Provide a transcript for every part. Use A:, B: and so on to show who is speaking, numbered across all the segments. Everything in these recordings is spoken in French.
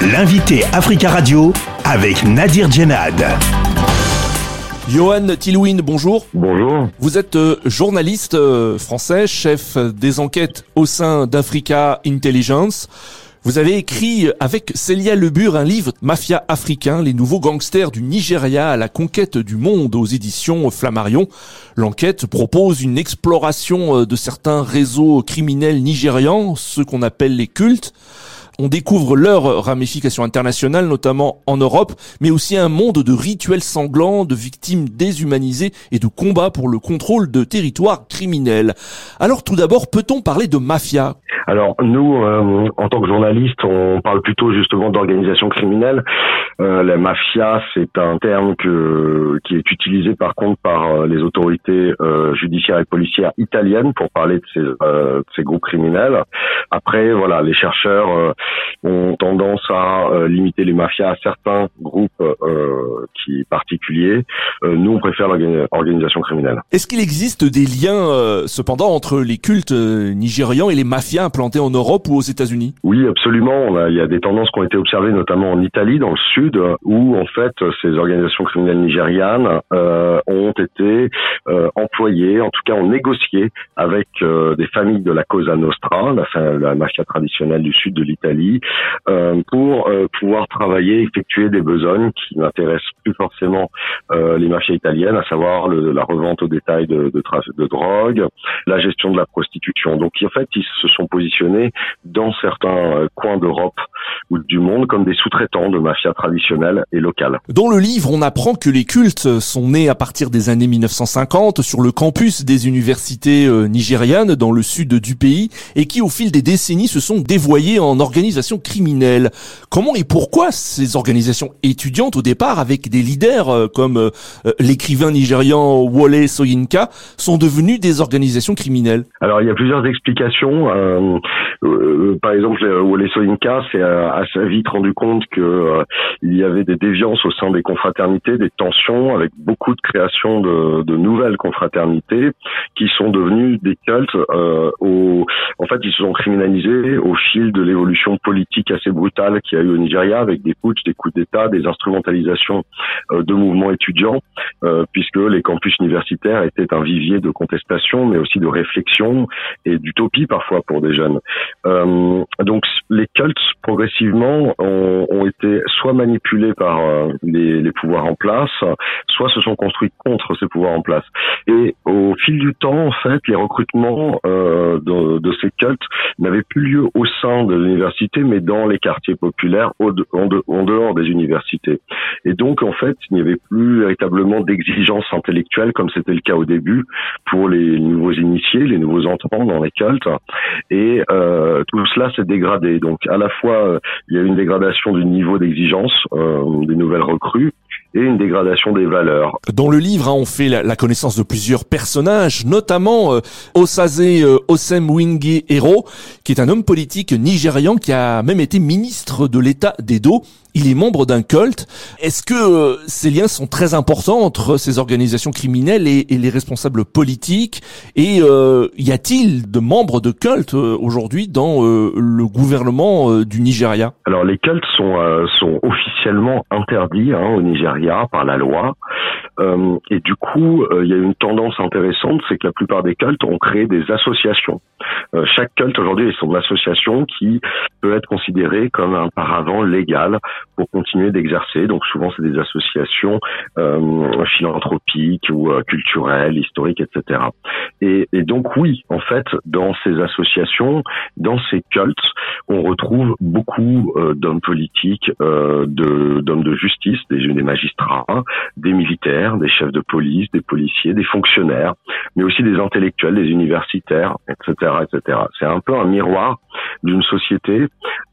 A: L'invité Africa Radio avec Nadir Djenad.
B: Johan Tilwin, bonjour.
C: Bonjour.
B: Vous êtes euh, journaliste euh, français, chef des enquêtes au sein d'Africa Intelligence. Vous avez écrit avec Célia Lebur un livre Mafia africain, les nouveaux gangsters du Nigeria à la conquête du monde aux éditions Flammarion. L'enquête propose une exploration euh, de certains réseaux criminels nigérians, ceux qu'on appelle les cultes on découvre leurs ramifications internationales, notamment en Europe, mais aussi un monde de rituels sanglants, de victimes déshumanisées et de combats pour le contrôle de territoires criminels. Alors tout d'abord, peut-on parler de mafia?
C: Alors nous, euh, en tant que journalistes, on parle plutôt justement d'organisation criminelle. Euh, la mafia, c'est un terme que, qui est utilisé par contre par euh, les autorités euh, judiciaires et policières italiennes pour parler de ces, de ces groupes criminels. Après, voilà, les chercheurs ont tendance à limiter les mafias à certains groupes qui particuliers. nous, on préfère l'organisation criminelle.
B: Est-ce qu'il existe des liens cependant entre les cultes nigérians et les mafias implantés en Europe ou aux États-Unis?
C: Oui, absolument. il y a des tendances qui ont été observées notamment en Italie, dans le sud, où en fait ces organisations criminelles nigérianes euh, ont été euh, employées, en tout cas ont négocié avec euh, des familles de la Cosa Nostra, la, la mafia traditionnelle du sud de l'Italie, euh, pour euh, pouvoir travailler, effectuer des besognes qui n'intéressent plus forcément les mafias italiennes, à savoir la revente au détail de, de, de drogue, la gestion de la prostitution. Donc en fait, ils se sont positionnés dans certains euh, coins d'Europe ou du monde comme des sous-traitants de mafia traditionnelle et locale.
B: Dans le livre, on apprend que les cultes sont nés à partir des années 1950 sur le campus des universités euh, nigérianes dans le sud du pays et qui au fil des décennies se sont dévoyés en organisations criminelles. Comment et pourquoi ces organisations étudiantes au départ avec des leaders euh, comme l'écrivain nigérian Wole Soyinka sont devenues des organisations criminelles?
C: Alors il y a plusieurs explications. Euh, par exemple, Wole Soyinka s'est assez vite rendu compte que euh, il y avait des déviances au sein des confraternités, des tensions, avec beaucoup de création de, de nouvelles confraternités qui sont devenues des cultes. Euh, au, en fait, ils se sont criminalisés au fil de l'évolution politique assez brutale qu'il y a eu au Nigeria, avec des putsch, des coups d'État, des instrumentalisations euh, de mouvements étudiants, euh, puisque les campus universitaires étaient un vivier de contestation, mais aussi de réflexion et d'utopie parfois pour des jeunes. Euh, donc les cultes progressivement ont, été soit manipulés par les, pouvoirs en place, soit se sont construits contre ces pouvoirs en place. Et au fil du temps, en fait, les recrutements de, de, ces cultes n'avaient plus lieu au sein de l'université, mais dans les quartiers populaires, en, dehors des universités. Et donc, en fait, il n'y avait plus véritablement d'exigence intellectuelle comme c'était le cas au début pour les nouveaux initiés, les nouveaux entrants dans les cultes. Et euh, tout cela s'est dégradé. Donc, à la fois, euh, il y a une dégradation du niveau d'exigence euh, des nouvelles recrues et une dégradation des valeurs.
B: Dans le livre, hein, on fait la, connaissance de plusieurs personnages, notamment euh, Osaze euh, Hero, qui est un homme politique nigérian qui a même été ministre de l'État d'Edo. Il est membre d'un culte. Est-ce que euh, ces liens sont très importants entre ces organisations criminelles et, les responsables politiques? Et euh, y a-t-il de membres de cultes aujourd'hui dans le gouvernement du Nigeria?
C: Alors les cultes sont, sont officiellement interdits hein, au Nigeria par la loi. Euh, et du coup, euh, il y a une tendance intéressante, c'est que la plupart des cultes ont créé des associations. Euh, chaque culte aujourd'hui est son association qui peut être considérée comme un paravent légal pour continuer d'exercer. Donc souvent, c'est des associations philanthropiques ou culturelles, historiques, etc. Et, et, donc oui, en fait, dans ces associations, dans ces cultes, on retrouve beaucoup d'hommes politiques, de d'hommes de justice, des, des magistrats, des militaires, des chefs de police, des policiers, des fonctionnaires, mais aussi des intellectuels, des universitaires, etc., etc. C'est un peu un miroir d'une société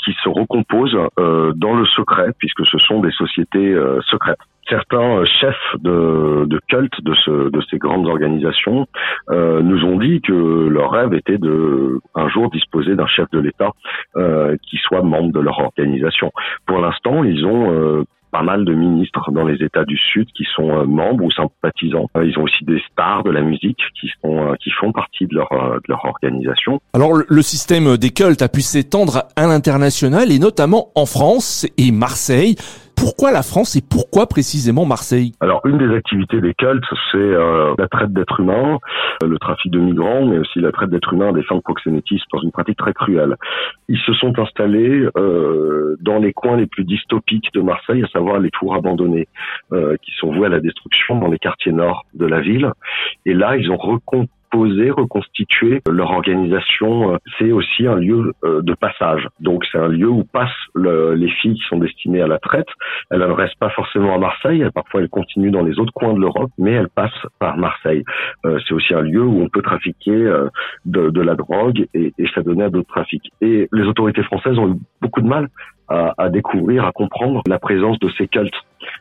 C: qui se recompose euh, dans le secret, puisque ce sont des sociétés euh, secrètes certains euh, chefs de, de culte de, ce, de ces grandes organisations euh, nous ont dit que leur rêve était de un jour disposer d'un chef de l'État euh, qui soit membre de leur organisation. Pour l'instant, ils ont pas mal de ministres dans les États du Sud qui sont membres ou sympathisants. ils ont aussi des stars de la musique qui sont qui font partie de leur de leur organisation.
B: Alors le système des cultes a pu s'étendre à l'international et notamment en France et Marseille. Pourquoi la France et pourquoi précisément Marseille?
C: Alors une des activités des cultes, c'est euh, la traite d'êtres humains, euh, le trafic de migrants, mais aussi la traite d'êtres humains des fins de proxénétisme dans une pratique très cruelle. Ils se sont installés euh, dans les coins les plus dystopiques de Marseille, à savoir les tours abandonnées, qui sont vouées à la destruction dans les quartiers nord de la ville. Et là, ils ont recon reconstituer leur organisation. Euh, c'est aussi un lieu euh, de passage. Donc c'est un lieu où passent les filles qui sont destinées à la traite. Elles ne restent pas forcément à Marseille. Parfois elles continuent dans les autres coins de l'Europe, mais elles passent par Marseille. Euh, c'est aussi un lieu où on peut trafiquer de, la drogue et, et ça donnait à d'autres trafics. Et les autorités françaises ont eu beaucoup de mal à, à découvrir, à comprendre la présence de ces cultes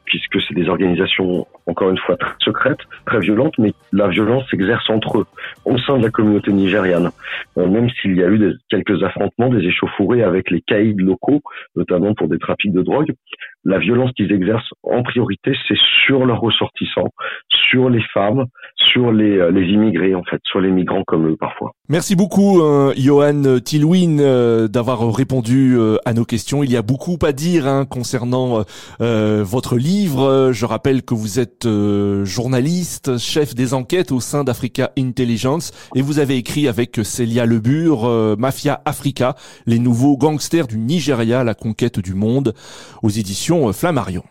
C: puisque c'est des organisations, encore une fois, très secrètes, très violentes, mais la violence s'exerce entre eux, au sein de la communauté nigériane. Euh, même s'il y a eu quelques affrontements, des échauffourées avec les caïds locaux, notamment pour des trafics de drogue, la violence qu'ils exercent en priorité, c'est sur leurs ressortissants, sur les femmes, sur les, euh, les immigrés, en fait, sur les migrants comme eux parfois.
B: Merci beaucoup, euh, Johan Tilwin, euh, d'avoir répondu à nos questions. Il y a beaucoup à dire hein, concernant votre livre. Je rappelle que vous êtes journaliste, chef des enquêtes au sein d'Africa Intelligence, et vous avez écrit avec Célia Lebur, Mafia Africa, les nouveaux gangsters du Nigeria, la conquête du monde, aux éditions Flammarion.